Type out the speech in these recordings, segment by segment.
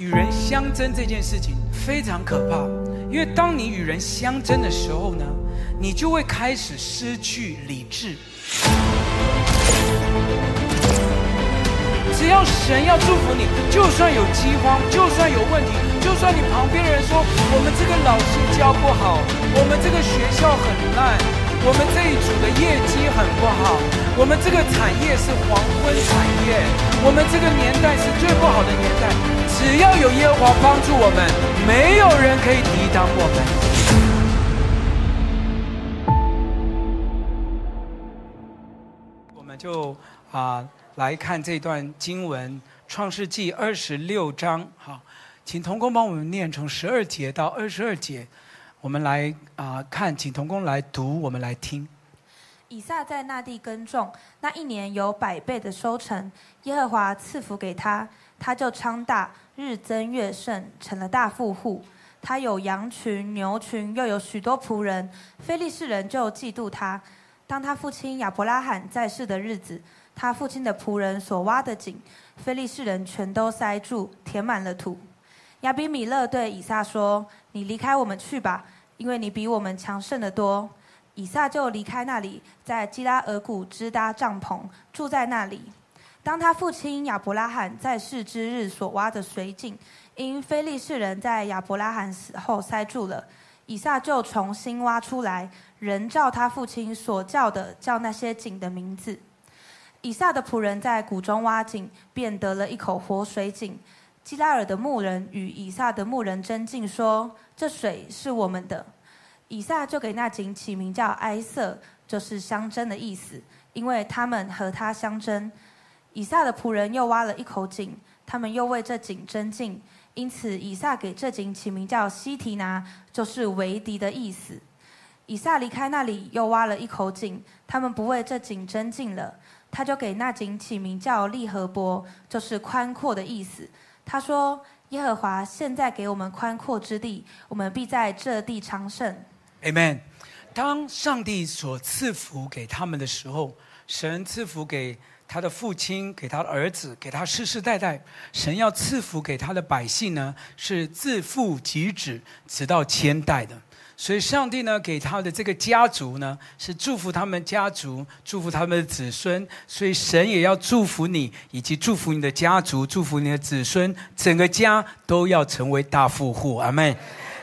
与人相争这件事情非常可怕，因为当你与人相争的时候呢，你就会开始失去理智。只要神要祝福你，就算有饥荒，就算有问题，就算你旁边的人说我们这个老师教不好，我们这个学校很烂，我们这一组的业绩很不好，我们这个产业是黄昏产业，我们这个年代是最不好的年代。只要有耶和华帮助我们，没有人可以抵挡我们。我们就啊。来看这段经文，《创世记》二十六章。好，请童工帮我们念从十二节到二十二节。我们来啊、看，请童工来读，我们来听。以撒在那地耕种，那一年有百倍的收成，耶和华赐福给他，他就昌大，日增月盛，成了大富户。他有羊群、牛群，又有许多仆人。非利士人就嫉妒他。当他父亲亚伯拉罕在世的日子。他父亲的仆人所挖的井，非利士人全都塞住，填满了土。亚比米勒对以撒说：“你离开我们去吧，因为你比我们强盛得多。”以撒就离开那里，在基拉尔谷支搭帐篷，住在那里。当他父亲亚伯拉罕在世之日所挖的水井，因非利士人在亚伯拉罕死后塞住了，以撒就重新挖出来，仍照他父亲所叫的，叫那些井的名字。以撒的仆人在谷中挖井，便得了一口活水井。基拉尔的牧人与以撒的牧人争竞，说：“这水是我们的。”以撒就给那井起名叫埃瑟，就是相争的意思，因为他们和他相争。以撒的仆人又挖了一口井，他们又为这井争竞，因此以撒给这井起名叫西提拿，就是为敌的意思。以撒离开那里，又挖了一口井，他们不为这井争竞了。他就给那井起名叫利和伯，就是宽阔的意思。他说：“耶和华现在给我们宽阔之地，我们必在这地昌盛。” Amen。当上帝所赐福给他们的时候，神赐福给他的父亲，给他的儿子，给他世世代代。神要赐福给他的百姓呢，是自父及子，直到千代的。所以，上帝呢给他的这个家族呢，是祝福他们家族，祝福他们的子孙。所以，神也要祝福你，以及祝福你的家族，祝福你的子孙，整个家都要成为大富户。阿门。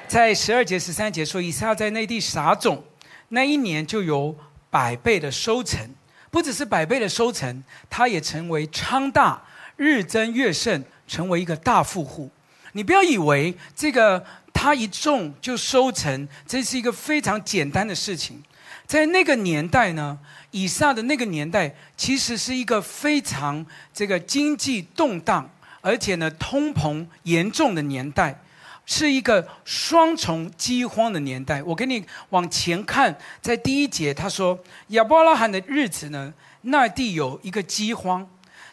在十二节、十三节说，以撒在内地撒种，那一年就有百倍的收成，不只是百倍的收成，他也成为昌大，日增月盛，成为一个大富户。你不要以为这个。他一种就收成，这是一个非常简单的事情。在那个年代呢，以撒的那个年代，其实是一个非常这个经济动荡，而且呢通膨严重的年代，是一个双重饥荒的年代。我给你往前看，在第一节他说亚伯拉罕的日子呢，那地有一个饥荒，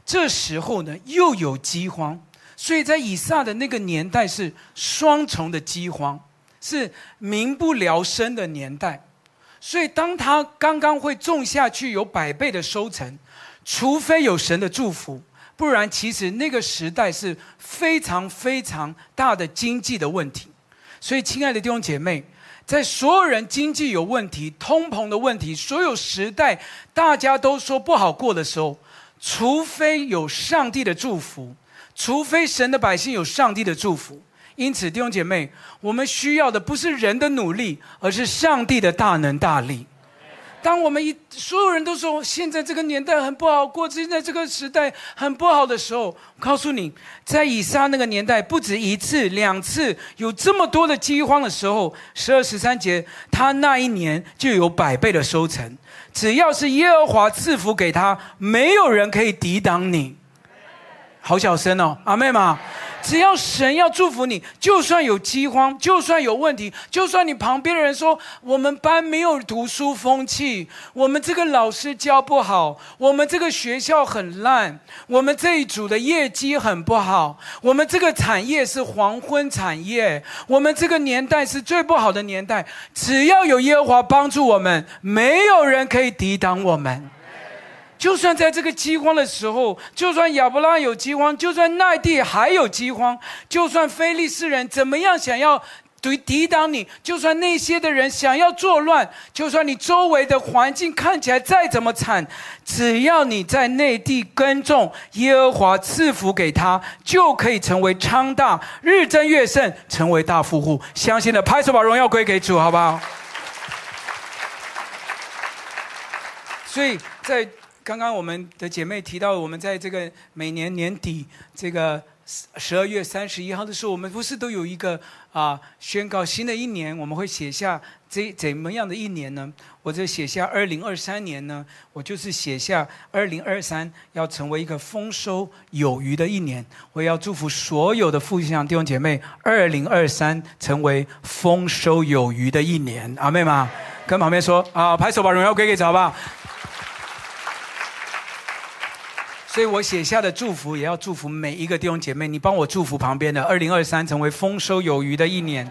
这时候呢又有饥荒。所以在以撒的那个年代是双重的饥荒，是民不聊生的年代。所以当他刚刚会种下去有百倍的收成，除非有神的祝福，不然其实那个时代是非常非常大的经济的问题。所以亲爱的弟兄姐妹，在所有人经济有问题、通膨的问题、所有时代大家都说不好过的时候，除非有上帝的祝福。除非神的百姓有上帝的祝福，因此弟兄姐妹，我们需要的不是人的努力，而是上帝的大能大力。当我们一所有人都说现在这个年代很不好过，现在这个时代很不好的时候，我告诉你，在以撒那个年代，不止一次、两次有这么多的饥荒的时候，十二十三节，他那一年就有百倍的收成。只要是耶和华赐福给他，没有人可以抵挡你。好小声哦，阿妹嘛，只要神要祝福你，就算有饥荒，就算有问题，就算你旁边的人说我们班没有读书风气，我们这个老师教不好，我们这个学校很烂，我们这一组的业绩很不好，我们这个产业是黄昏产业，我们这个年代是最不好的年代。只要有耶和华帮助我们，没有人可以抵挡我们。就算在这个饥荒的时候，就算亚伯拉有饥荒，就算那地还有饥荒，就算非利士人怎么样想要。对，抵挡你，就算那些的人想要作乱，就算你周围的环境看起来再怎么惨，只要你在内地耕种，耶和华赐福给他，就可以成为昌大，日增月盛，成为大富户。相信的拍手，把荣耀归给主，好不好？所以在刚刚我们的姐妹提到，我们在这个每年年底这个。十二月三十一号的时候，我们不是都有一个啊宣告新的一年，我们会写下这怎么样的一年呢？我这写下二零二三年呢，我就是写下二零二三要成为一个丰收有余的一年。我要祝福所有的复兴堂弟兄姐妹，二零二三成为丰收有余的一年。阿妹吗？跟旁边说啊，拍手把荣耀归给主，好不好？所以我写下的祝福，也要祝福每一个弟兄姐妹。你帮我祝福旁边的，二零二三成为丰收有余的一年。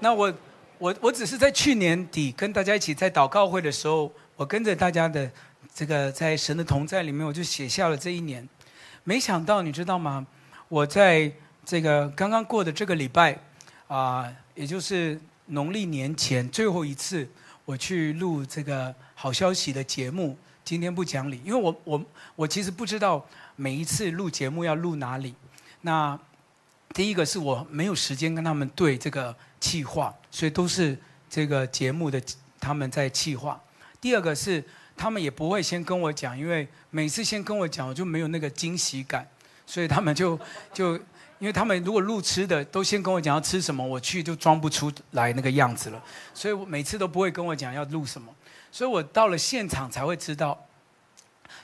那我，我，我只是在去年底跟大家一起在祷告会的时候，我跟着大家的这个在神的同在里面，我就写下了这一年。没想到，你知道吗？我在这个刚刚过的这个礼拜啊，也就是农历年前最后一次。我去录这个好消息的节目，今天不讲理，因为我我我其实不知道每一次录节目要录哪里。那第一个是我没有时间跟他们对这个企划，所以都是这个节目的他们在企划。第二个是他们也不会先跟我讲，因为每次先跟我讲，我就没有那个惊喜感，所以他们就就。因为他们如果录吃的，都先跟我讲要吃什么，我去就装不出来那个样子了，所以我每次都不会跟我讲要录什么，所以我到了现场才会知道。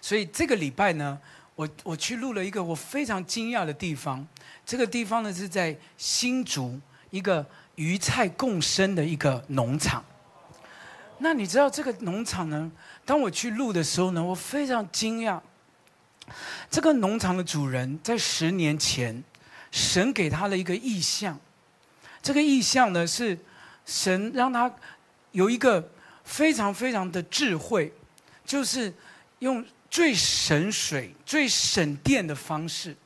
所以这个礼拜呢，我我去录了一个我非常惊讶的地方，这个地方呢是在新竹一个鱼菜共生的一个农场。那你知道这个农场呢？当我去录的时候呢，我非常惊讶，这个农场的主人在十年前。神给他的一个意象，这个意象呢是神让他有一个非常非常的智慧，就是用最省水、最省电的方式。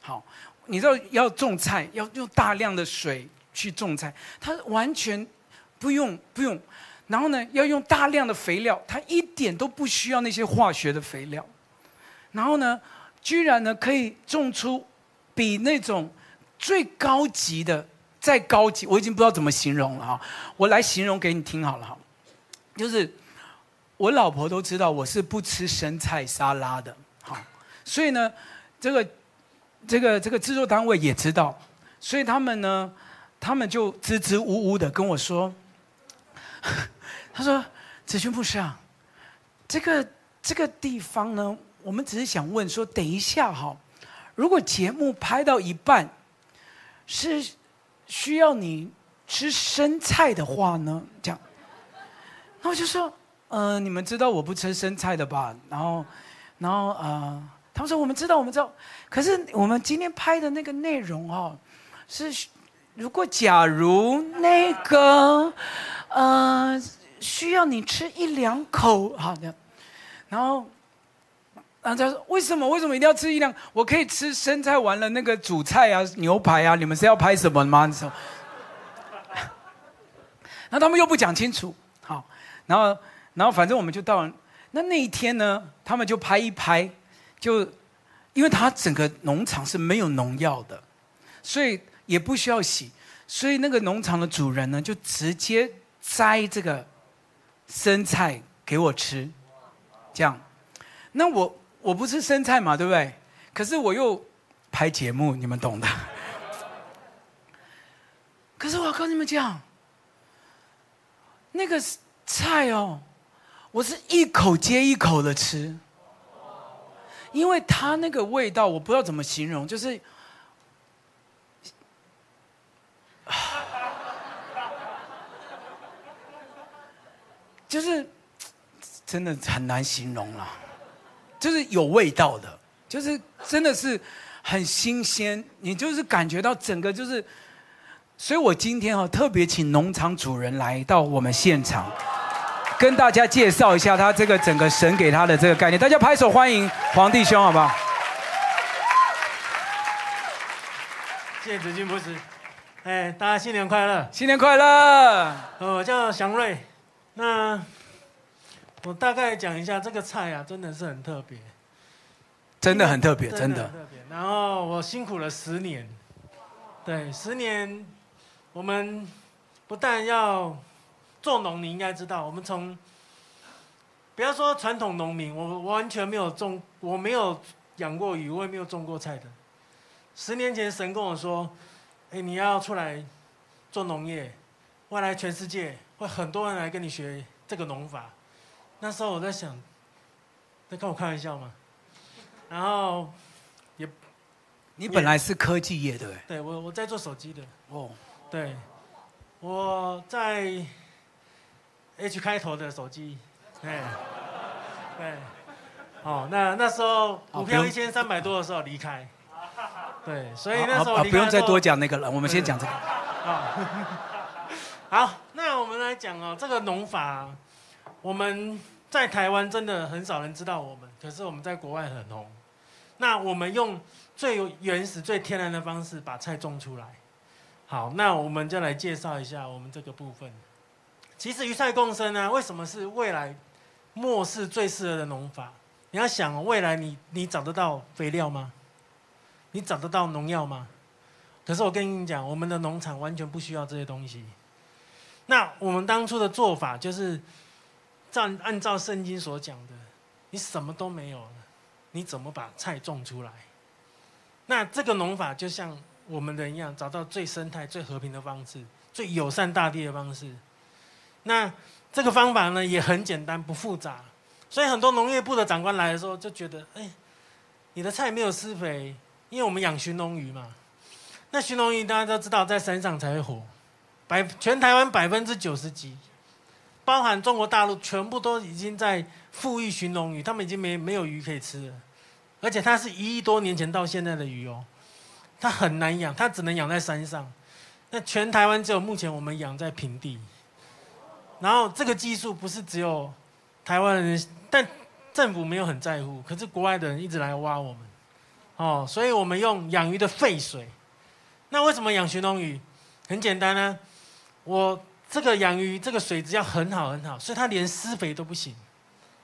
好，你知道要种菜要用大量的水去种菜，他完全不用不用，然后呢要用大量的肥料，他一点都不需要那些化学的肥料，然后呢居然呢可以种出比那种。最高级的，再高级，我已经不知道怎么形容了哈。我来形容给你听好了哈，就是我老婆都知道我是不吃生菜沙拉的，好，所以呢，这个这个这个制作单位也知道，所以他们呢，他们就支支吾吾的跟我说，他说：“子君牧师啊，这个这个地方呢，我们只是想问说，等一下哈，如果节目拍到一半。”是需要你吃生菜的话呢？这样，那我就说，呃，你们知道我不吃生菜的吧？然后，然后呃，他们说我们知道，我们知道。可是我们今天拍的那个内容哦，是如果假如那个呃需要你吃一两口，好的，然后。然后他说：“为什么？为什么一定要吃一两？我可以吃生菜，完了那个主菜啊，牛排啊，你们是要拍什么吗？”你说，然后他们又不讲清楚，好，然后，然后反正我们就到了。那那一天呢，他们就拍一拍，就因为他整个农场是没有农药的，所以也不需要洗，所以那个农场的主人呢，就直接摘这个生菜给我吃，这样，那我。我不吃生菜嘛，对不对？可是我又拍节目，你们懂的。可是我要跟你们讲，那个菜哦，我是一口接一口的吃，因为它那个味道我不知道怎么形容，就是，就是真的很难形容了。就是有味道的，就是真的是很新鲜，你就是感觉到整个就是，所以我今天啊特别请农场主人来到我们现场，跟大家介绍一下他这个整个神给他的这个概念。大家拍手欢迎黄弟兄，好不好？谢谢子君博士。哎，大家新年快乐！新年快乐！我叫祥瑞。那我大概讲一下这个菜啊，真的是很特别，真的很特别，真的。然后我辛苦了十年，对，十年，我们不但要做农，你应该知道，我们从不要说传统农民，我完全没有种，我没有养过鱼，我也没有种过菜的。十年前，神跟我说。哎，你要出来做农业，未来全世界会很多人来跟你学这个农法。那时候我在想，在跟我开玩笑吗？然后也，你本来是科技业的，对，我我在做手机的。哦，对，我在 H 开头的手机，哎，对，哦，那那时候股票一千三百多的时候离开。对，所以那时候不用再多讲那个了，我们先讲这个。好，那我们来讲哦，这个农法，我们在台湾真的很少人知道我们，可是我们在国外很红。那我们用最原始、最天然的方式把菜种出来。好，那我们就来介绍一下我们这个部分。其实鱼菜共生呢，为什么是未来末世最适合的农法？你要想，未来你你找得到肥料吗？你找得到农药吗？可是我跟你讲，我们的农场完全不需要这些东西。那我们当初的做法就是，照按照圣经所讲的，你什么都没有了，你怎么把菜种出来？那这个农法就像我们人一样，找到最生态、最和平的方式，最友善大地的方式。那这个方法呢，也很简单，不复杂。所以很多农业部的长官来的时候就觉得，哎，你的菜没有施肥。因为我们养鲟龙鱼嘛，那鲟龙鱼大家都知道，在山上才会活，百全台湾百分之九十几，包含中国大陆，全部都已经在富裕鲟龙鱼，他们已经没没有鱼可以吃了，而且它是一亿多年前到现在的鱼哦，它很难养，它只能养在山上，那全台湾只有目前我们养在平地，然后这个技术不是只有台湾人，但政府没有很在乎，可是国外的人一直来挖我们。哦，所以我们用养鱼的废水。那为什么养鲟龙鱼？很简单呢、我这个养鱼这个水质要很好很好，所以它连施肥都不行。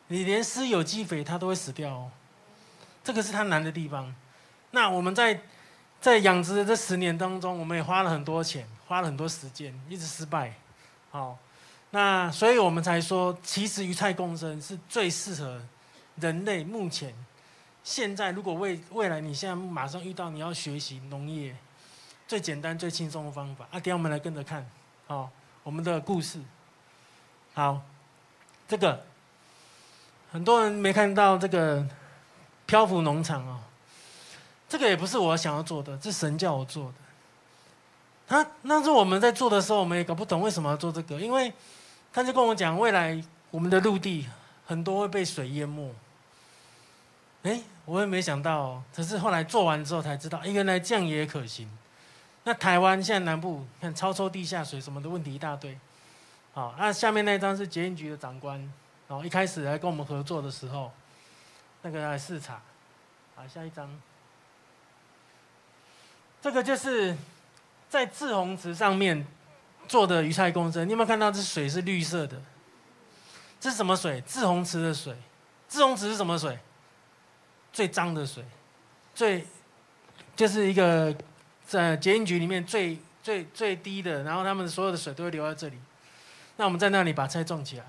你连施有机肥它都会死掉哦。这个是它难的地方。那我们在在养殖的这十年当中，我们也花了很多钱，花了很多时间，一直失败。好，那所以我们才说，其实鱼菜共生是最适合人类目前。现在，如果未未来，你现在马上遇到你要学习农业，最简单、最轻松的方法啊，等下我们来跟着看，好，我们的故事。好，这个很多人没看到这个漂浮农场哦，这个也不是我想要做的，是神叫我做的。他那时候我们在做的时候，我们也搞不懂为什么要做这个，因为他就跟我讲，未来我们的陆地很多会被水淹没。哎，我也没想到哦，可是后来做完之后才知道，哎，原来这样也可行。那台湾现在南部看超抽地下水什么的问题一大堆。好，那下面那张是捷运局的长官，然后一开始来跟我们合作的时候，那个来视察。好，下一张，这个就是在滞洪池上面做的鱼菜共生。你有没有看到这水是绿色的？这是什么水？滞洪池的水。滞洪池是什么水？最脏的水，最就是一个在捷运局里面最最最低的，然后他们所有的水都会流在这里。那我们在那里把菜种起来，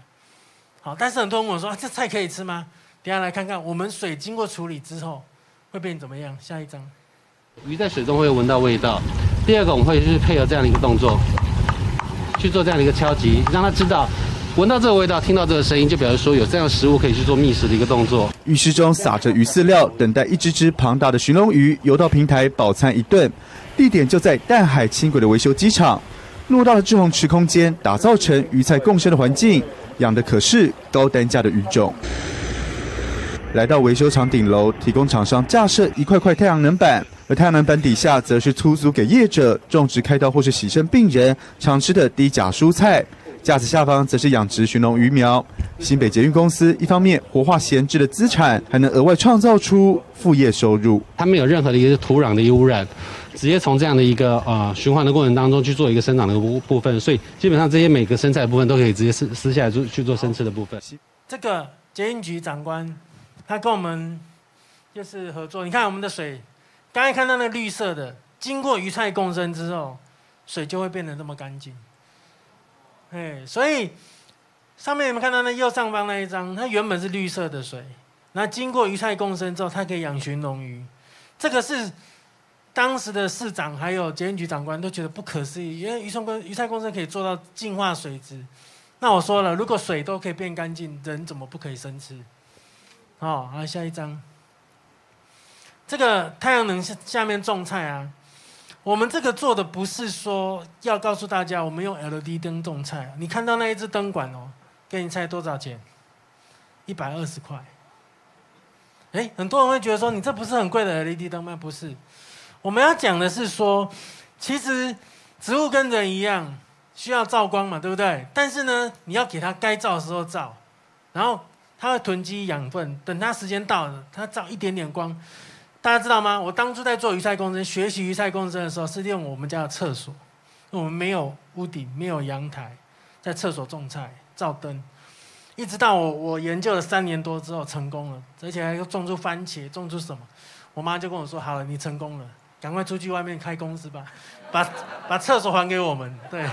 好，但是很多人问我说，啊，这菜可以吃吗？等下来看看，我们水经过处理之后会变怎么样？下一张，鱼在水中会闻到味道。第二个，我们会是配合这样的一个动作，去做这样的一个敲击，让他知道。闻到这个味道，听到这个声音，就表示说有这样的食物可以去做觅食的一个动作。浴室中撒着鱼饲料，等待一只只庞大的鲟龙鱼游到平台饱餐一顿。地点就在淡海轻轨的维修机厂，偌大的滞洪池空间打造成鱼菜共生的环境，养的可是高单价的鱼种。来到维修厂顶楼，提供厂商架设一块块太阳能板，而太阳能板底下则是出租给业者种植开刀或是洗肾病人常吃的低钾蔬菜。架子下方则是养殖鲟龙鱼苗。新北捷运公司一方面活化闲置的资产，还能额外创造出副业收入。它没有任何的一个土壤的一个污染，直接从这样的一个呃循环的过程当中去做一个生长的部部分，所以基本上这些每个生菜的部分都可以直接撕撕下来做去做生吃的部分。这个捷运局长官他跟我们就是合作，你看我们的水，刚才看到那绿色的，经过鱼菜共生之后，水就会变得那么干净。哎，所以上面你们看到那右上方那一张，它原本是绿色的水，那经过鱼菜共生之后，它可以养鲟龙鱼。这个是当时的市长还有检验局长官都觉得不可思议，因为鱼菜共鱼菜共生可以做到净化水质。那我说了，如果水都可以变干净，人怎么不可以生吃？好，好，下一张。这个太阳能下下面种菜啊。我们这个做的不是说要告诉大家我们用 LED 灯种菜，你看到那一只灯管哦，给你猜多少钱？一百二十块。哎，很多人会觉得说你这不是很贵的 LED 灯吗？不是，我们要讲的是说，其实植物跟人一样需要照光嘛，对不对？但是呢，你要给它该照的时候照，然后它会囤积养分，等它时间到了，它照一点点光。大家知道吗？我当初在做鱼菜共生、学习鱼菜共生的时候，是利用我们家的厕所，我们没有屋顶、没有阳台，在厕所种菜、照灯，一直到我我研究了三年多之后成功了，而且还种出番茄，种出什么？我妈就跟我说：“好了，你成功了，赶快出去外面开公司吧，把把厕所还给我们。”对，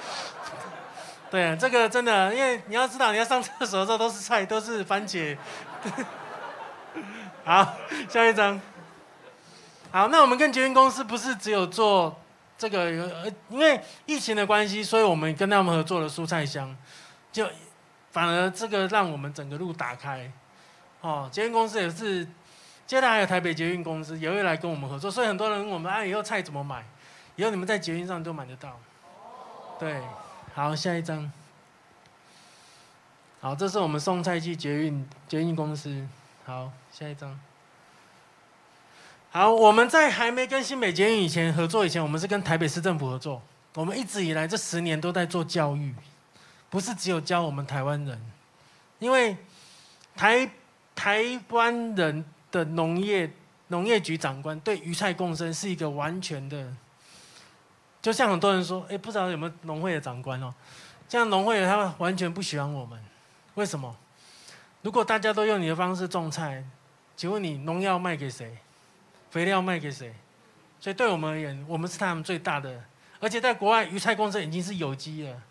对，这个真的，因为你要知道，你要上厕所的时候都是菜，都是番茄。好，下一张。好，那我们跟捷运公司不是只有做这个，因为疫情的关系，所以我们跟他们合作了蔬菜箱，就反而这个让我们整个路打开。哦，捷运公司也是，接下来还有台北捷运公司也会来跟我们合作，所以很多人问我们，哎，以后菜怎么买？以后你们在捷运上都买得到。对，好，下一张。好，这是我们送菜去捷运捷运公司。好，下一张。好，我们在还没跟新北捷运以前合作以前，我们是跟台北市政府合作。我们一直以来这十年都在做教育，不是只有教我们台湾人，因为台台湾人的农业农业局长官对鱼菜共生是一个完全的，就像很多人说，哎，不知道有没有农会的长官哦，这样农会他完全不喜欢我们，为什么？如果大家都用你的方式种菜，请问你农药卖给谁？肥料卖给谁？所以对我们而言，我们是他们最大的。而且在国外，鱼菜共生已经是有机了。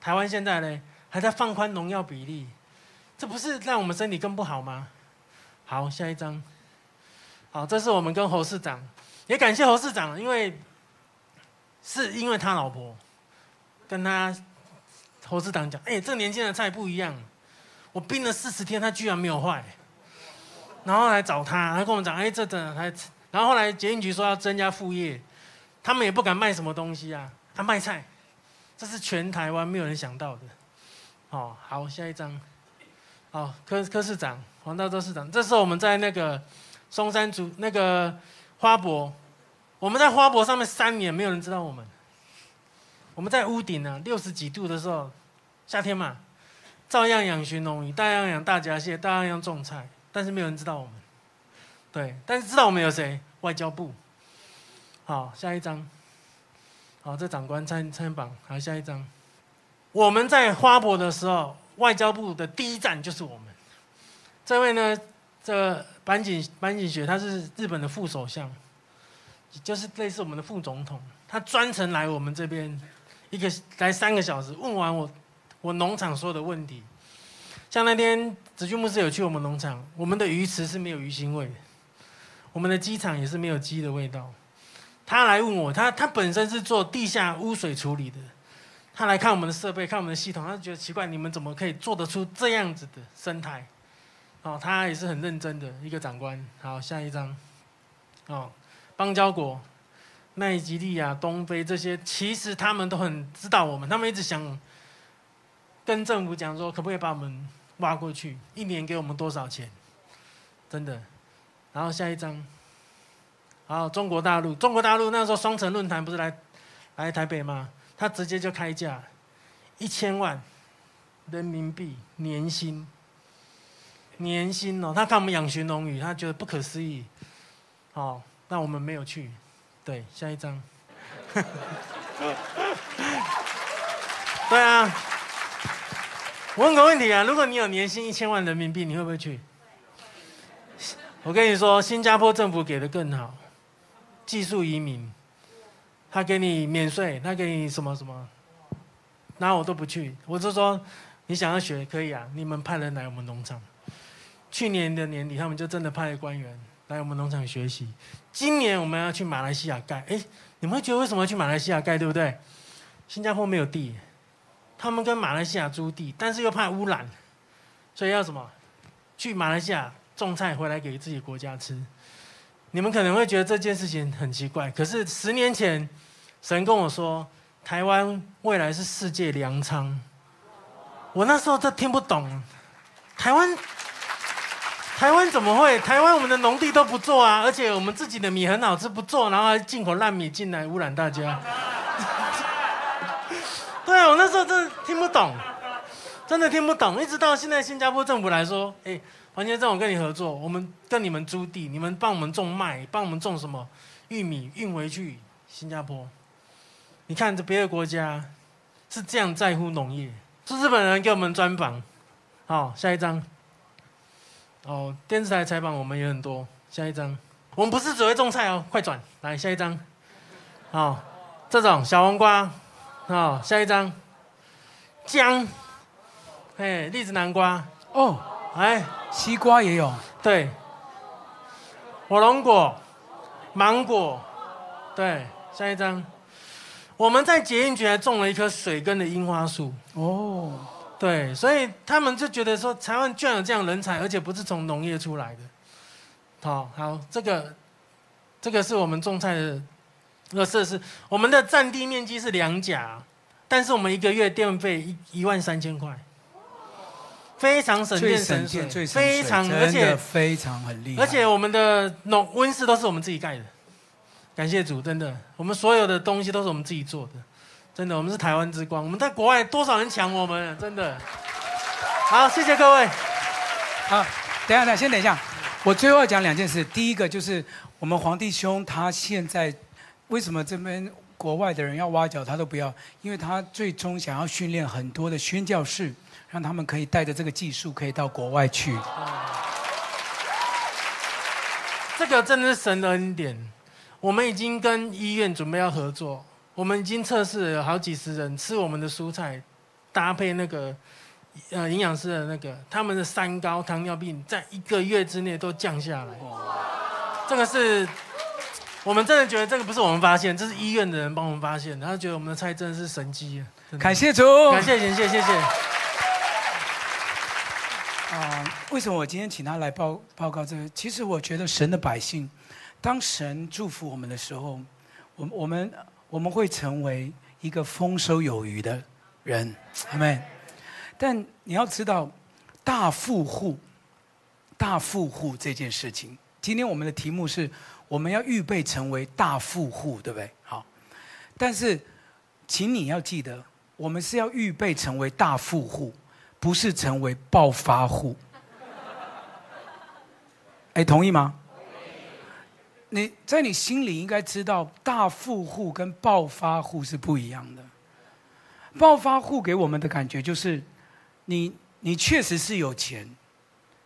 台湾现在呢，还在放宽农药比例，这不是让我们身体更不好吗？好，下一张。好，这是我们跟侯市长，也感谢侯市长，因为是因为他老婆跟他侯市长讲，哎，这年轻的菜不一样。我冰了四十天，它居然没有坏，然后来找他，他跟我们讲，哎，这等还，然后后来捷运局说要增加副业，他们也不敢卖什么东西啊，他卖菜，这是全台湾没有人想到的。哦，好，下一张，好，柯柯市长，黄大洲市长，这是我们在那个松山竹那个花博，我们在花博上面三年，没有人知道我们，我们在屋顶呢，六十几度的时候，夏天嘛。照样养鲟龙鱼，照样养大闸蟹，照样种菜，但是没有人知道我们。对，但是知道我们有谁？外交部。好，下一张。好，这长官参参访。好，下一张。我们在花博的时候，外交部的第一站就是我们。这位呢，这个坂井坂井学，他是日本的副首相，就是类似我们的副总统。他专程来我们这边，一个来三个小时，问完我。我农场说的问题，像那天子骏牧师有去我们农场，我们的鱼池是没有鱼腥味的，我们的鸡场也是没有鸡的味道。他来问我，他他本身是做地下污水处理的，他来看我们的设备，看我们的系统，他觉得奇怪，你们怎么可以做得出这样子的生态？哦，他也是很认真的一个长官。好，下一张。哦，邦交国，奈吉利亚、东非这些，其实他们都很知道我们，他们一直想。跟政府讲说，可不可以把我们挖过去？一年给我们多少钱？真的。然后下一张。好，中国大陆，中国大陆那时候双城论坛不是来来台北吗？他直接就开价，一千万人民币年薪，年薪哦，他看我们养鲟龙鱼，他觉得不可思议。好，那我们没有去。对，下一张。对啊，问个问题啊，如果你有年薪一千万人民币，你会不会去？我跟你说，新加坡政府给的更好，技术移民，他给你免税，他给你什么什么。那我都不去，我就说你想要学可以啊，你们派人来我们农场。去年的年底，他们就真的派了官员来我们农场学习。今年我们要去马来西亚盖，哎，你们会觉得为什么要去马来西亚盖，对不对？新加坡没有地，他们跟马来西亚租地，但是又怕污染，所以要什么？去马来西亚种菜回来给自己国家吃。你们可能会觉得这件事情很奇怪，可是十年前神跟我说。台湾未来是世界粮仓，我那时候都听不懂。台湾，台湾怎么会？台湾我们的农地都不做啊，而且我们自己的米很好吃，不做，然后还进口烂米进来污染大家。对啊，我那时候真的听不懂，真的听不懂。一直到现在，新加坡政府来说，哎，黄先生，我跟你合作，我们跟你们租地，你们帮我们种麦，帮我们种什么玉米运回去新加坡。你看，这别的国家是这样在乎农业，是日本人给我们专访。好，下一张。哦，电视台采访我们也很多。下一张，我们不是只会种菜哦，快转来下一张。好，这种小黄瓜。好，下一张。姜。哎，栗子南瓜。哦，哎，西瓜也有。对。火龙果。芒果。对，下一张。我们在捷运局还种了一棵水根的樱花树哦，对，所以他们就觉得说，台湾居然有这样人才，而且不是从农业出来的。好，好，这个，这个是我们种菜的这个设施。我们的占地面积是两甲，但是我们一个月电费一一万三千块，非常省电省水，非常而且非常很厉害，而且我们的农温室都是我们自己盖的。感谢主，真的，我们所有的东西都是我们自己做的，真的，我们是台湾之光。我们在国外多少人抢我们，真的。好，谢谢各位。好，等一下，等一下，先等一下。我最后要讲两件事。第一个就是我们黄弟兄他现在为什么这边国外的人要挖角他都不要？因为他最终想要训练很多的宣教士，让他们可以带着这个技术可以到国外去。这个真的是神的恩典。我们已经跟医院准备要合作，我们已经测试了有好几十人吃我们的蔬菜，搭配那个呃营养师的那个，他们的三高、糖尿病在一个月之内都降下来。这个是我们真的觉得这个不是我们发现，这是医院的人帮我们发现的，他觉得我们的菜真的是神迹。感谢主，感谢，谢谢，谢谢。啊，为什么我今天请他来报报告这个？其实我觉得神的百姓。当神祝福我们的时候，我我们我们会成为一个丰收有余的人，阿们。但你要知道，大富户，大富户这件事情，今天我们的题目是，我们要预备成为大富户，对不对？好，但是，请你要记得，我们是要预备成为大富户，不是成为暴发户。哎，同意吗？你在你心里应该知道，大富户跟暴发户是不一样的。暴发户给我们的感觉就是你，你确实是有钱，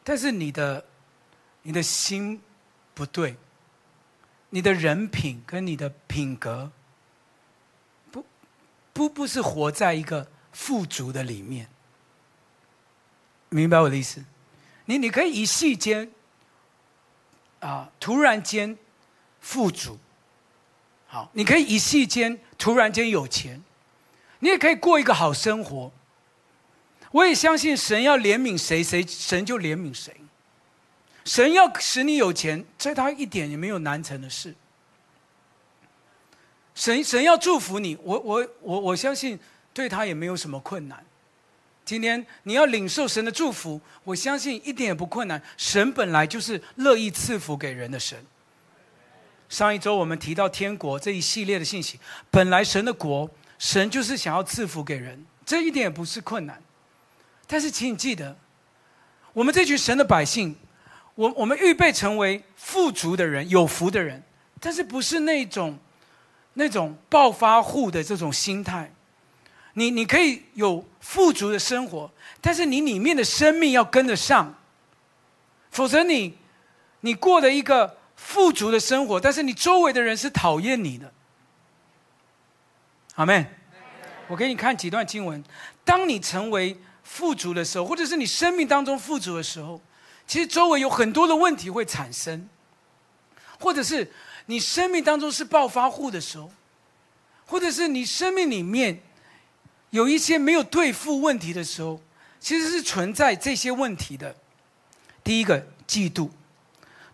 但是你的你的心不对，你的人品跟你的品格不不不是活在一个富足的里面。明白我的意思？你你可以一夕间啊，突然间。富足，好，你可以一夕间突然间有钱，你也可以过一个好生活。我也相信神要怜悯谁，谁神就怜悯谁。神要使你有钱，在他一点也没有难成的事。神神要祝福你，我我我我相信对他也没有什么困难。今天你要领受神的祝福，我相信一点也不困难。神本来就是乐意赐福给人的神。上一周我们提到天国这一系列的信息，本来神的国，神就是想要赐福给人，这一点也不是困难。但是，请你记得，我们这群神的百姓，我我们预备成为富足的人、有福的人，但是不是那种那种暴发户的这种心态。你你可以有富足的生活，但是你里面的生命要跟得上，否则你你过了一个富足的生活，但是你周围的人是讨厌你的。阿门。我给你看几段经文，当你成为富足的时候，或者是你生命当中富足的时候，其实周围有很多的问题会产生，或者是你生命当中是暴发户的时候，或者是你生命里面有一些没有对付问题的时候，其实是存在这些问题的。第一个，嫉妒。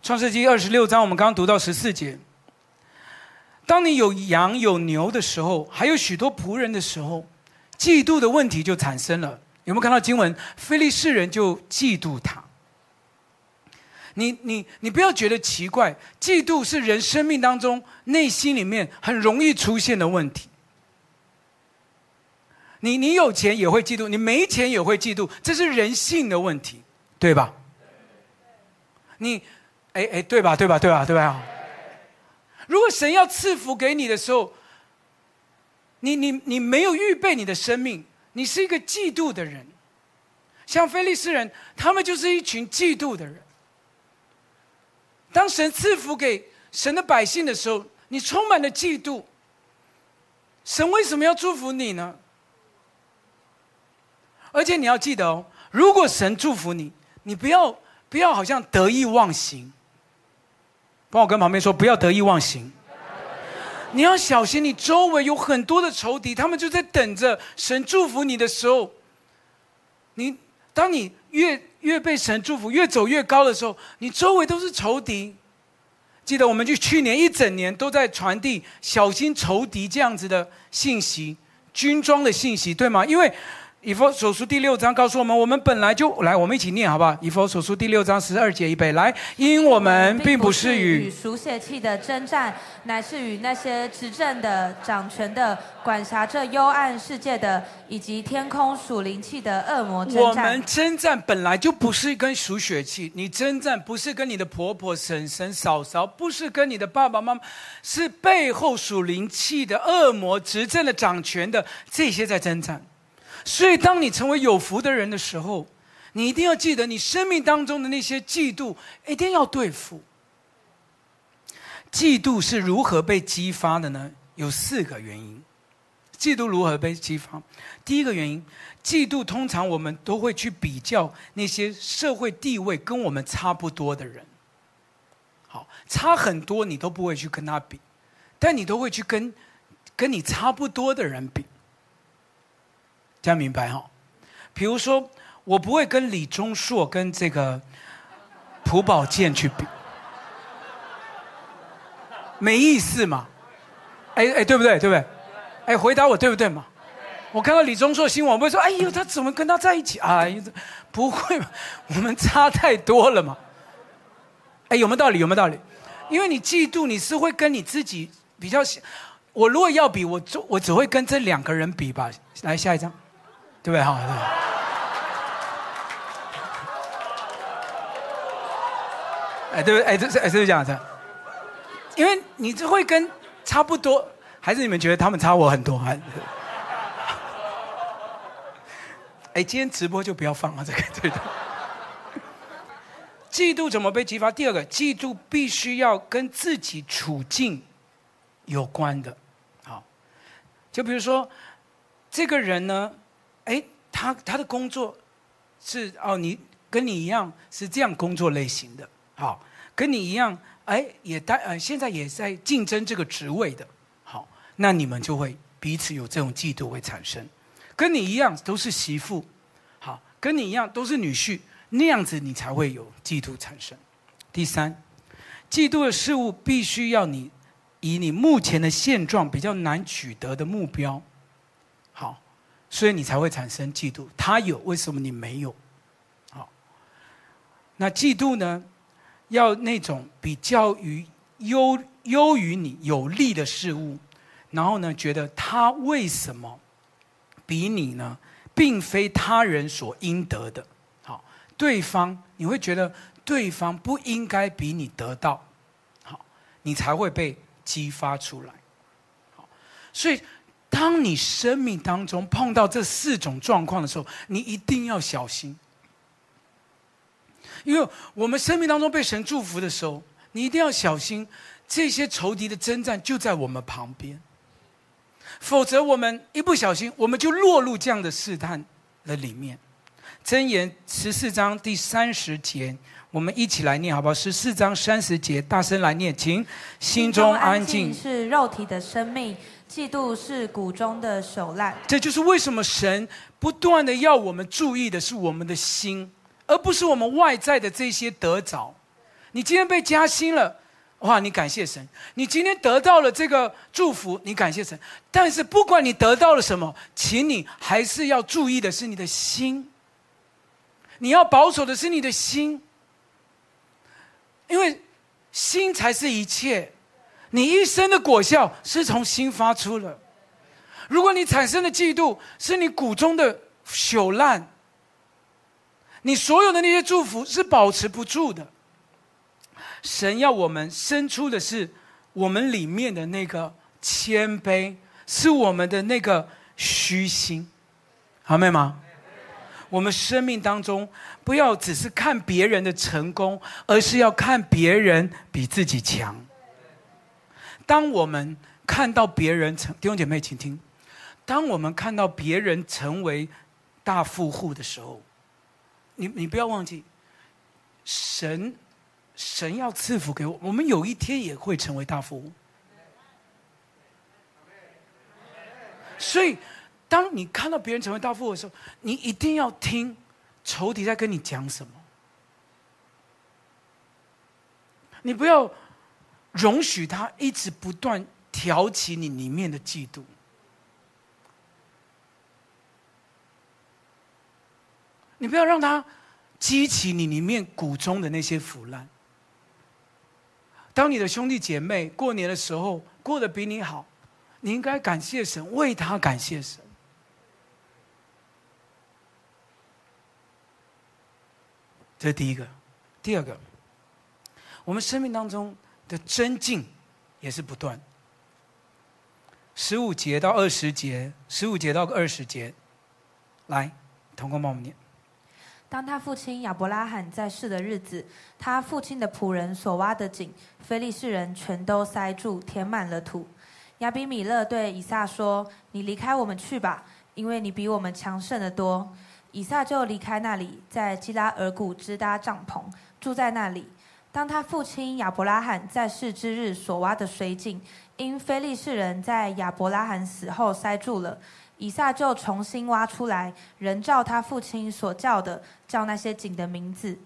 创世纪二十六章，我们刚刚读到十四节。当你有羊有牛的时候，还有许多仆人的时候，嫉妒的问题就产生了。有没有看到经文？非利士人就嫉妒他。你你你不要觉得奇怪，嫉妒是人生命当中内心里面很容易出现的问题。你你有钱也会嫉妒，你没钱也会嫉妒，这是人性的问题，对吧？你，哎哎，对吧？对吧？对吧？对吧？如果神要赐福给你的时候，你你你没有预备你的生命，你是一个嫉妒的人。像非利士人，他们就是一群嫉妒的人。当神赐福给神的百姓的时候，你充满了嫉妒。神为什么要祝福你呢？而且你要记得哦，如果神祝福你，你不要不要好像得意忘形。帮我跟旁边说，不要得意忘形。你要小心，你周围有很多的仇敌，他们就在等着神祝福你的时候。你当你越越被神祝福，越走越高的时候，你周围都是仇敌。记得我们就去年一整年都在传递小心仇敌这样子的信息，军装的信息，对吗？因为。以弗所书第六章告诉我们，我们本来就来，我们一起念好不好？以弗所书第六章十二节，一备来，因我们并不是与属血气的征战，乃是与那些执政的、掌权的、管辖这幽暗世界的，以及天空属灵气的恶魔征战。我们征战本来就不是跟属血气，你征战不是跟你的婆婆、婶婶、嫂嫂，不是跟你的爸爸妈妈，是背后属灵气的恶魔执政的、掌权的这些在征战。所以，当你成为有福的人的时候，你一定要记得，你生命当中的那些嫉妒一定要对付。嫉妒是如何被激发的呢？有四个原因。嫉妒如何被激发？第一个原因，嫉妒通常我们都会去比较那些社会地位跟我们差不多的人。好，差很多你都不会去跟他比，但你都会去跟跟你差不多的人比。大家明白哈？比如说，我不会跟李钟硕跟这个朴宝剑去比，没意思嘛？哎哎，对不对？对不对？哎，回答我对不对嘛？我看到李钟硕新闻，我会说：哎呦，他怎么跟他在一起？哎呦，不会？我们差太多了嘛？哎，有没有道理？有没有道理？因为你嫉妒，你是会跟你自己比较。我如果要比，我就我只会跟这两个人比吧。来，下一张。对不对？哈，对。哎，对不对？哎，这是哎，这是这样子。因为你只会跟差不多，还是你们觉得他们差我很多？还？哎，今天直播就不要放了，这个 对的。嫉妒怎么被激发？第二个，嫉妒必须要跟自己处境有关的。好，就比如说这个人呢。他他的工作是哦，你跟你一样是这样工作类型的，好，跟你一样，哎，也待呃，现在也在竞争这个职位的，好，那你们就会彼此有这种嫉妒会产生。跟你一样都是媳妇，好，跟你一样都是女婿，那样子你才会有嫉妒产生。第三，嫉妒的事物必须要你以你目前的现状比较难取得的目标，所以你才会产生嫉妒，他有，为什么你没有？好，那嫉妒呢？要那种比较于优优于你有利的事物，然后呢，觉得他为什么比你呢，并非他人所应得的。好，对方你会觉得对方不应该比你得到，好，你才会被激发出来。好，所以当你生命当中碰到这四种状况的时候，你一定要小心，因为我们生命当中被神祝福的时候，你一定要小心，这些仇敌的征战就在我们旁边。否则，我们一不小心，我们就落入这样的试探的里面。箴言十四章第三十节，我们一起来念好不好？十四章三十节，大声来念，请。心中安静是肉体的生命，嫉妒是谷中的手烂。这就是为什么神不断的要我们注意的是我们的心，而不是我们外在的这些得着。你今天被加薪了。哇！你感谢神，你今天得到了这个祝福，你感谢神。但是不管你得到了什么，请你还是要注意的是你的心。你要保守的是你的心，因为心才是一切。你一生的果效是从心发出的。如果你产生的嫉妒是你骨中的朽烂，你所有的那些祝福是保持不住的。神要我们生出的是我们里面的那个谦卑，是我们的那个虚心，好没吗？我们生命当中不要只是看别人的成功，而是要看别人比自己强。当我们看到别人成，弟兄姐妹请听，当我们看到别人成为大富户的时候，你你不要忘记神。神要赐福给我，我们有一天也会成为大富户。所以，当你看到别人成为大富户的时候，你一定要听仇敌在跟你讲什么。你不要容许他一直不断挑起你里面的嫉妒。你不要让他激起你里面骨中的那些腐烂。当你的兄弟姐妹过年的时候过得比你好，你应该感谢神，为他感谢神。这是第一个，第二个，我们生命当中的增进也是不断。十五节到二十节，十五节到二十节，来，同工帮我们念。当他父亲亚伯拉罕在世的日子，他父亲的仆人所挖的井，非利士人全都塞住，填满了土。亚比米勒对以撒说：“你离开我们去吧，因为你比我们强盛得多。”以撒就离开那里，在基拉耳谷支搭帐篷，住在那里。当他父亲亚伯拉罕在世之日所挖的水井，因非利士人在亚伯拉罕死后塞住了。以撒就重新挖出来，仍照他父亲所叫的，叫那些井的名字。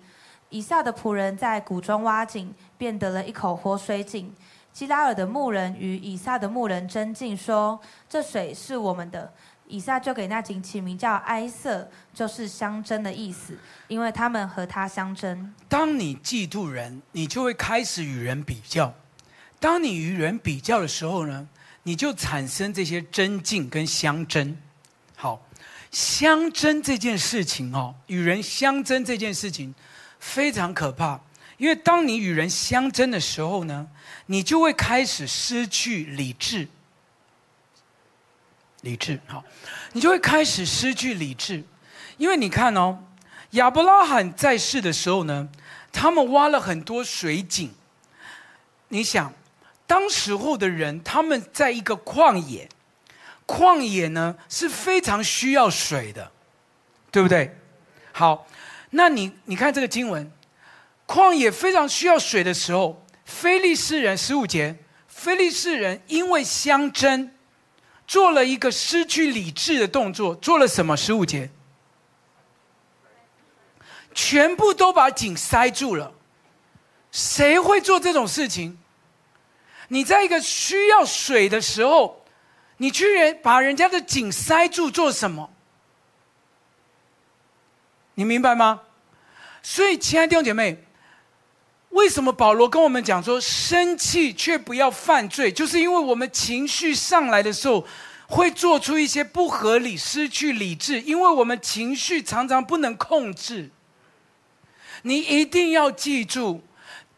以撒的仆人在谷中挖井，便得了一口活水井。基拉尔的牧人与以撒的牧人争竞说：“这水是我们的。”以撒就给那井起名叫埃瑟，就是相争的意思，因为他们和他相争。当你嫉妒人，你就会开始与人比较。当你与人比较的时候呢，你就产生这些争竞跟相争，好，相争这件事情哦，与人相争这件事情非常可怕，因为当你与人相争的时候呢，你就会开始失去理智，理智好，你就会开始失去理智，因为你看哦，亚伯拉罕在世的时候呢，他们挖了很多水井，你想。当时候的人，他们在一个旷野，旷野呢是非常需要水的，对不对？好，那你你看这个经文，旷野非常需要水的时候，非利士人十五节，非利士人因为相争，做了一个失去理智的动作，做了什么？十五节，全部都把井塞住了。谁会做这种事情？你在一个需要水的时候，你居然把人家的井塞住做什么？你明白吗？所以，亲爱的弟兄姐妹，为什么保罗跟我们讲说，生气却不要犯罪？就是因为我们情绪上来的时候，会做出一些不合理、失去理智，因为我们情绪常常不能控制。你一定要记住，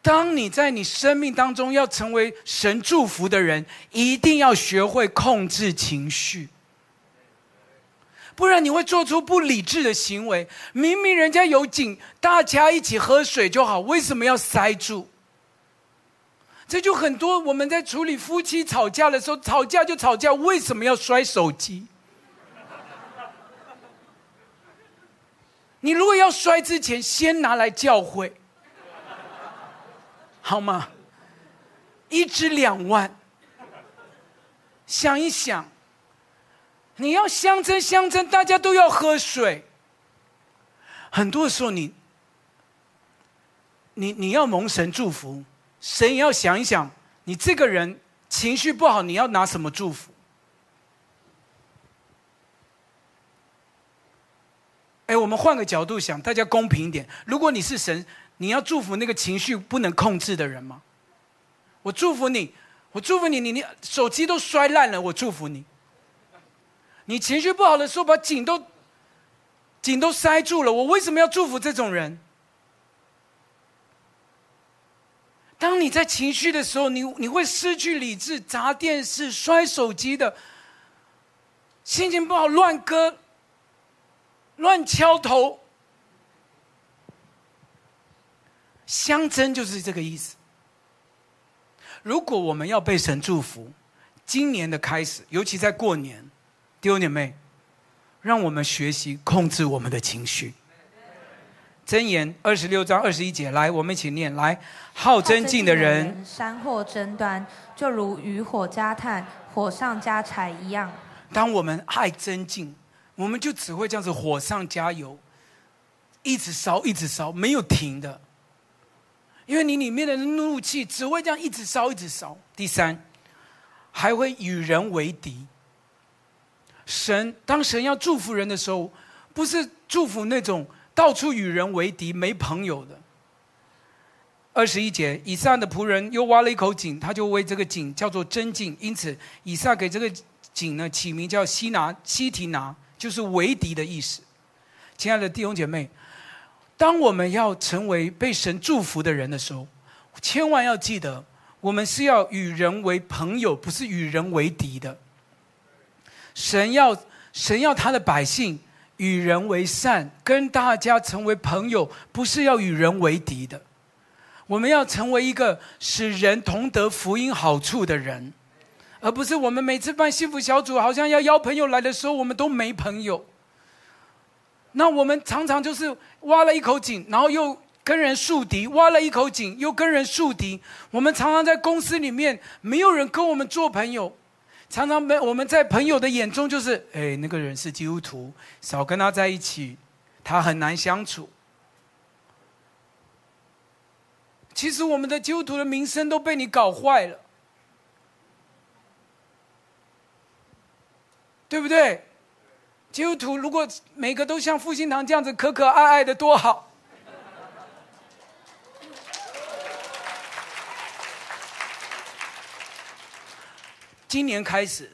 当你在你生命当中要成为神祝福的人，一定要学会控制情绪，不然你会做出不理智的行为。明明人家有井，大家一起喝水就好，为什么要塞住？这就很多我们在处理夫妻吵架的时候，吵架就吵架，为什么要摔手机？你如果要摔之前，先拿来教诲，好吗？一支两万，想一想，你要相争相争，大家都要喝水。很多时候你，你你要蒙神祝福。神也要想一想，你这个人情绪不好，你要拿什么祝福？哎，我们换个角度想，大家公平一点。如果你是神，你要祝福那个情绪不能控制的人吗？我祝福你，我祝福你，你你手机都摔烂了，我祝福你。你情绪不好的时候，把井都井都塞住了，我为什么要祝福这种人？当你在情绪的时候，你你会失去理智，砸电视、摔手机的，心情不好乱割、乱敲头，相争就是这个意思。如果我们要被神祝福，今年的开始，尤其在过年，弟兄姐妹，让我们学习控制我们的情绪。箴言二十六章二十一节，来，我们一起念。来，好争竞的人，山火争端，就如渔火加炭，火上加柴一样。当我们爱争竞，我们就只会这样子火上加油，一直烧，一直烧，没有停的。因为你里面的怒气只会这样一直烧，一直烧。第三，还会与人为敌。神，当神要祝福人的时候，不是祝福那种。到处与人为敌，没朋友的。二十一节，以撒的仆人又挖了一口井，他就为这个井叫做真井。因此，以撒给这个井呢起名叫西拿西提拿，就是为敌的意思。亲爱的弟兄姐妹，当我们要成为被神祝福的人的时候，千万要记得，我们是要与人为朋友，不是与人为敌的。神要神要他的百姓。与人为善，跟大家成为朋友，不是要与人为敌的。我们要成为一个使人同得福音好处的人，而不是我们每次办幸福小组，好像要邀朋友来的时候，我们都没朋友。那我们常常就是挖了一口井，然后又跟人树敌；挖了一口井，又跟人树敌。我们常常在公司里面，没有人跟我们做朋友。常常没我们在朋友的眼中就是，哎，那个人是基督徒，少跟他在一起，他很难相处。其实我们的基督徒的名声都被你搞坏了，对不对？基督徒如果每个都像复兴堂这样子可可爱爱的多好。今年开始，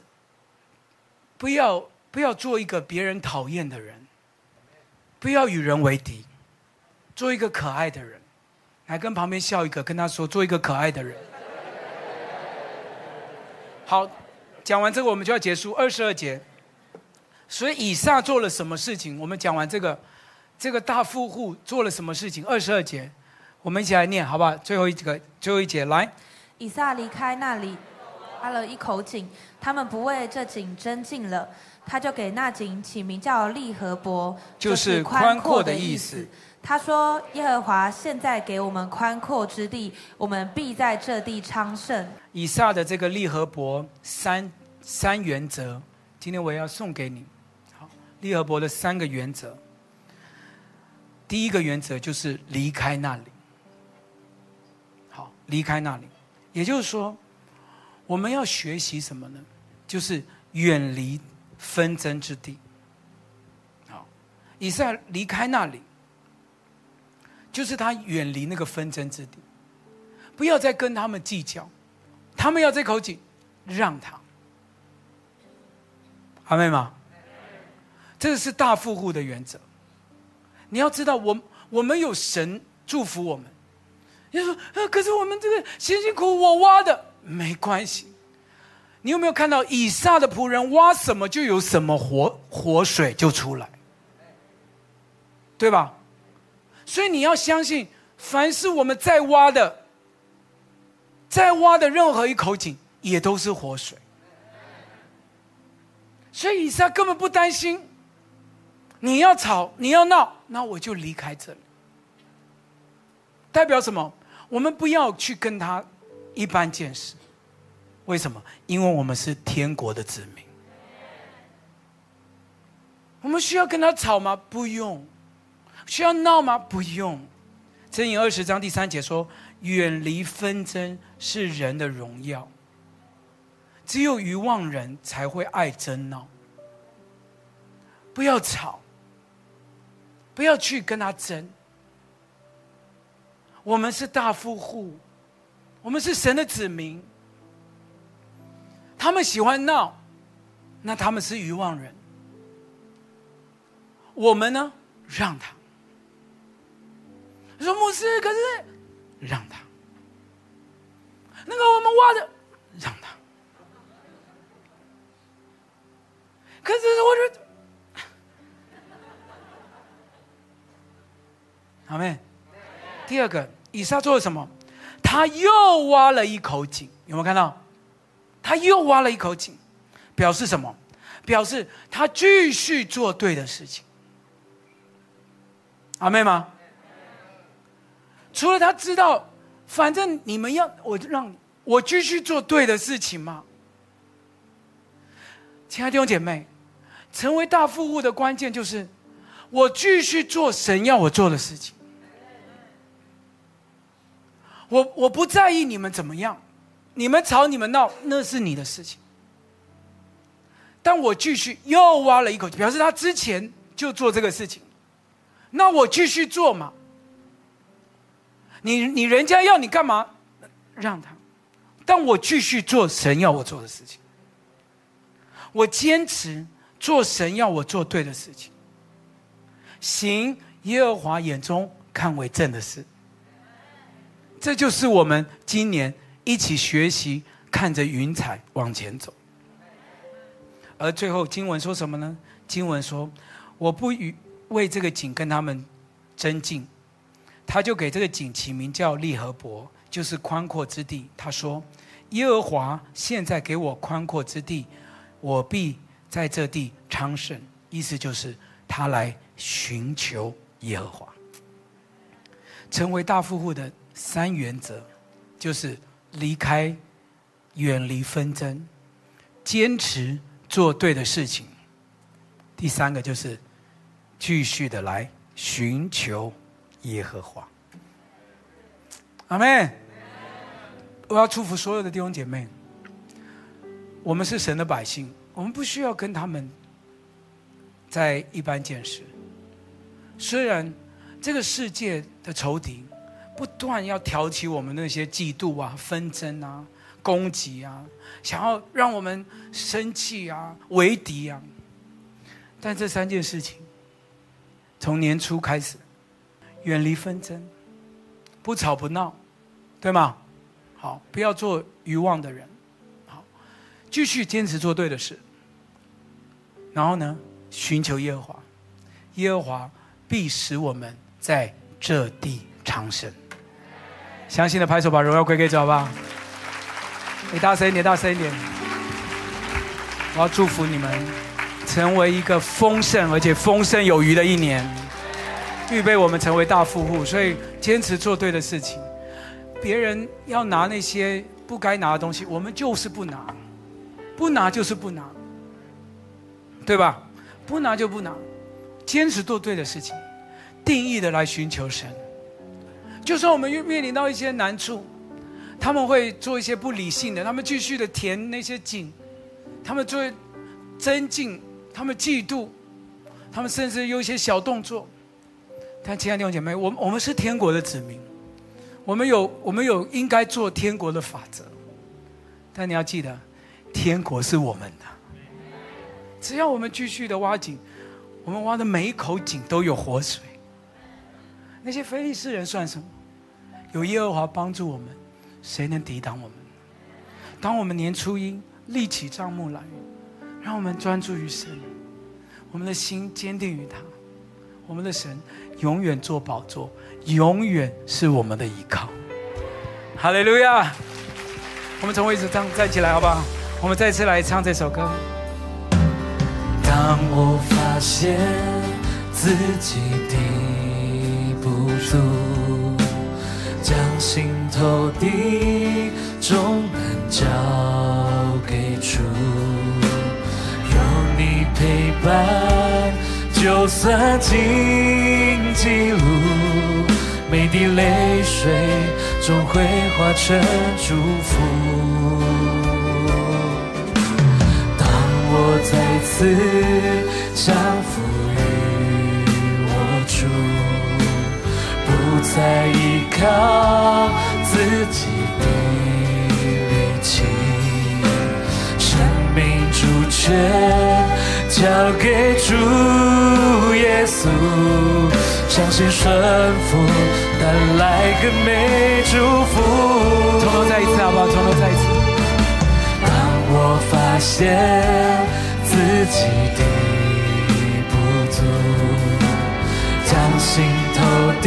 不要不要做一个别人讨厌的人，不要与人为敌，做一个可爱的人，来跟旁边笑一个，跟他说做一个可爱的人。好，讲完这个我们就要结束二十二节。所以以撒做了什么事情？我们讲完这个，这个大富户做了什么事情？二十二节，我们一起来念，好不好？最后一个，最后一节，来。以撒离开那里。挖了一口井，他们不为这井争竞了，他就给那井起名叫利和伯，就是宽阔的意思。他说：“耶和华现在给我们宽阔之地，我们必在这地昌盛。”以撒的这个利和伯三三原则，今天我要送给你。好，利和伯的三个原则，第一个原则就是离开那里。好，离开那里，也就是说。我们要学习什么呢？就是远离纷争之地。好，以撒离开那里，就是他远离那个纷争之地，不要再跟他们计较。他们要这口井，让他。阿妹吗？这个是大富户的原则。你要知道我，我们有神祝福我们。你说，啊，可是我们这个辛辛苦苦我挖的，没关系。你有没有看到以撒的仆人挖什么就有什么活活水就出来，对吧？所以你要相信，凡是我们在挖的，在挖的任何一口井也都是活水。所以以撒根本不担心，你要吵，你要闹，那我就离开这里。代表什么？我们不要去跟他一般见识。为什么？因为我们是天国的子民。我们需要跟他吵吗？不用。需要闹吗？不用。箴言二十章第三节说：“远离纷争是人的荣耀。”只有愚妄人才会爱争闹。不要吵。不要去跟他争。我们是大富户，我们是神的子民。他们喜欢闹，那他们是愚妄人。我们呢，让他。说牧师，可是让他。那个我们挖的，让他。可是我觉得，好没？第二个，以撒做了什么？他又挖了一口井，有没有看到？他又挖了一口井，表示什么？表示他继续做对的事情。阿妹吗？除了他知道，反正你们要我让我继续做对的事情吗？亲爱的弟兄姐妹，成为大富户的关键就是我继续做神要我做的事情。我我不在意你们怎么样。你们吵，你们闹，那是你的事情。但我继续又挖了一口井，表示他之前就做这个事情，那我继续做嘛。你你人家要你干嘛，让他，但我继续做神要我做的事情。我坚持做神要我做对的事情，行耶和华眼中看为正的事。这就是我们今年。一起学习，看着云彩往前走。而最后经文说什么呢？经文说：“我不与为这个井跟他们争竞。”他就给这个井起名叫利和伯，就是宽阔之地。他说：“耶和华现在给我宽阔之地，我必在这地昌盛。”意思就是他来寻求耶和华。成为大富户的三原则，就是。离开，远离纷争，坚持做对的事情。第三个就是继续的来寻求耶和华。阿门。我要祝福所有的弟兄姐妹。我们是神的百姓，我们不需要跟他们在一般见识。虽然这个世界的仇敌。不断要挑起我们那些嫉妒啊、纷争啊、攻击啊，想要让我们生气啊、为敌啊。但这三件事情，从年初开始，远离纷争，不吵不闹，对吗？好，不要做愚妄的人，好，继续坚持做对的事。然后呢，寻求耶和华，耶和华必使我们在这地长生。相信的拍手，把荣耀归给主，好不好？你大声一点，大声一点！我要祝福你们，成为一个丰盛而且丰盛有余的一年，预备我们成为大富户。所以坚持做对的事情。别人要拿那些不该拿的东西，我们就是不拿，不拿就是不拿，对吧？不拿就不拿，坚持做对的事情，定义的来寻求神。就算我们又面临到一些难处，他们会做一些不理性的，他们继续的填那些井，他们做增进，他们嫉妒，他们甚至有一些小动作。但亲爱的弟兄姐妹，我们我们是天国的子民，我们有我们有应该做天国的法则。但你要记得，天国是我们的，只要我们继续的挖井，我们挖的每一口井都有活水。那些非利士人算什么？有耶和华帮助我们，谁能抵挡我们？当我们年初一立起帐幕来，让我们专注于神，我们的心坚定于他，我们的神永远做宝座，永远是我们的依靠。哈利路亚！我们从位置上站起来，好不好？我们再次来唱这首歌。当我发现自己的不足，将心头的重担交给主，有你陪伴，就算荆棘路，每滴泪水终会化成祝福。当我再次降服再依靠自己的力气，生命主权交给主耶稣，相信顺服带来更美祝福。从头再一次好不好？从头再一次。我发现自己的不足，将心头的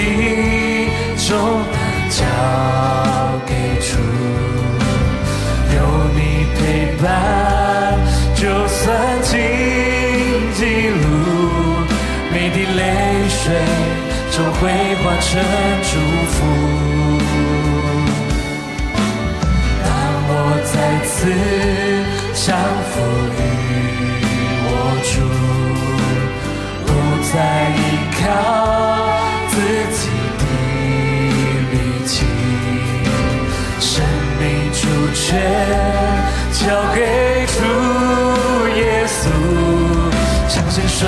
会化成祝福。当我再次降服于我主，不再依靠自己的力气，生命主权交给主耶稣，相信顺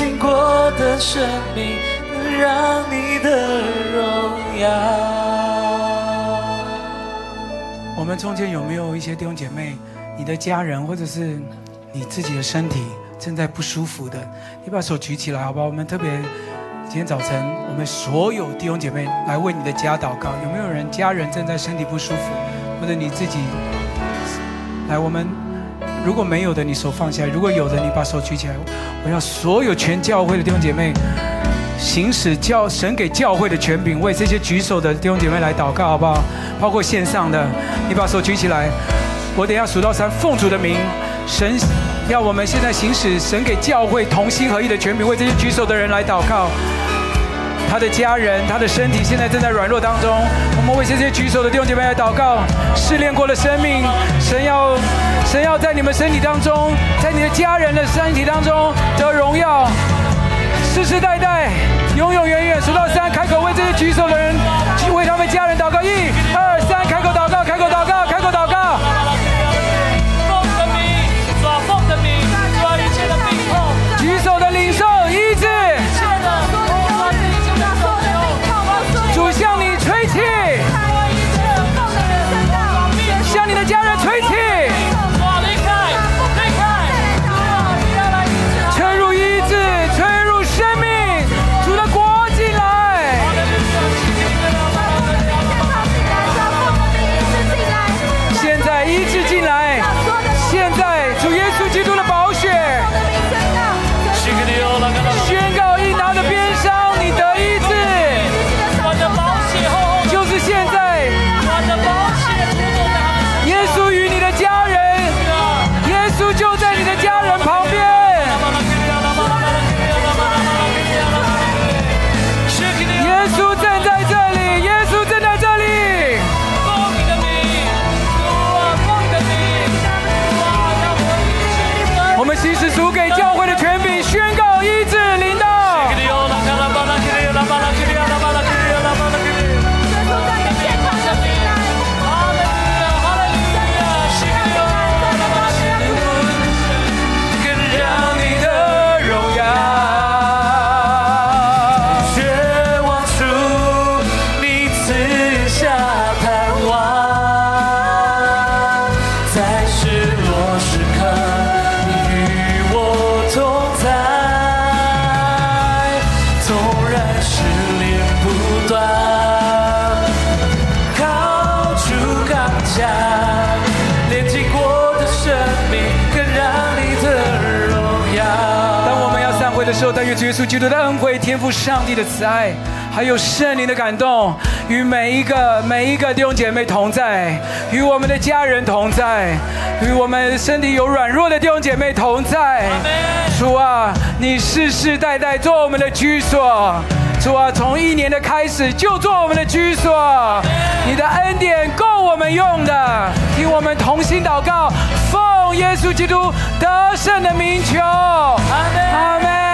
经过的生命，能让你的荣耀。我们中间有没有一些弟兄姐妹，你的家人，或者是你自己的身体正在不舒服的，你把手举起来，好不好？我们特别今天早晨，我们所有弟兄姐妹来为你的家祷告。有没有人家人正在身体不舒服，或者你自己来？我们如果没有的，你手放下；如果有的，你把手举起来。我要所有全教会的弟兄姐妹行使教神给教会的权柄，为这些举手的弟兄姐妹来祷告，好不好？包括线上的，你把手举起来。我等下数到三，奉主的名，神要我们现在行使神给教会同心合意的权柄，为这些举手的人来祷告。他的家人，他的身体现在正在软弱当中。我们为这些举手的弟兄姐妹来祷告，试炼过的生命，神要神要在你们身体当中，在你的家人的身体当中得荣耀，世世代代，永永远远。数到三，开口为这些举手的人，为他们家人祷告。一、二、三，开口耶稣基督的恩惠、天赋上帝的慈爱，还有圣灵的感动，与每一个每一个弟兄姐妹同在，与我们的家人同在，与我们身体有软弱的弟兄姐妹同在。主啊，你世世代代做我们的居所。主啊，从一年的开始就做我们的居所。你的恩典够我们用的，听我们同心祷告，奉耶稣基督得胜的名求。阿门。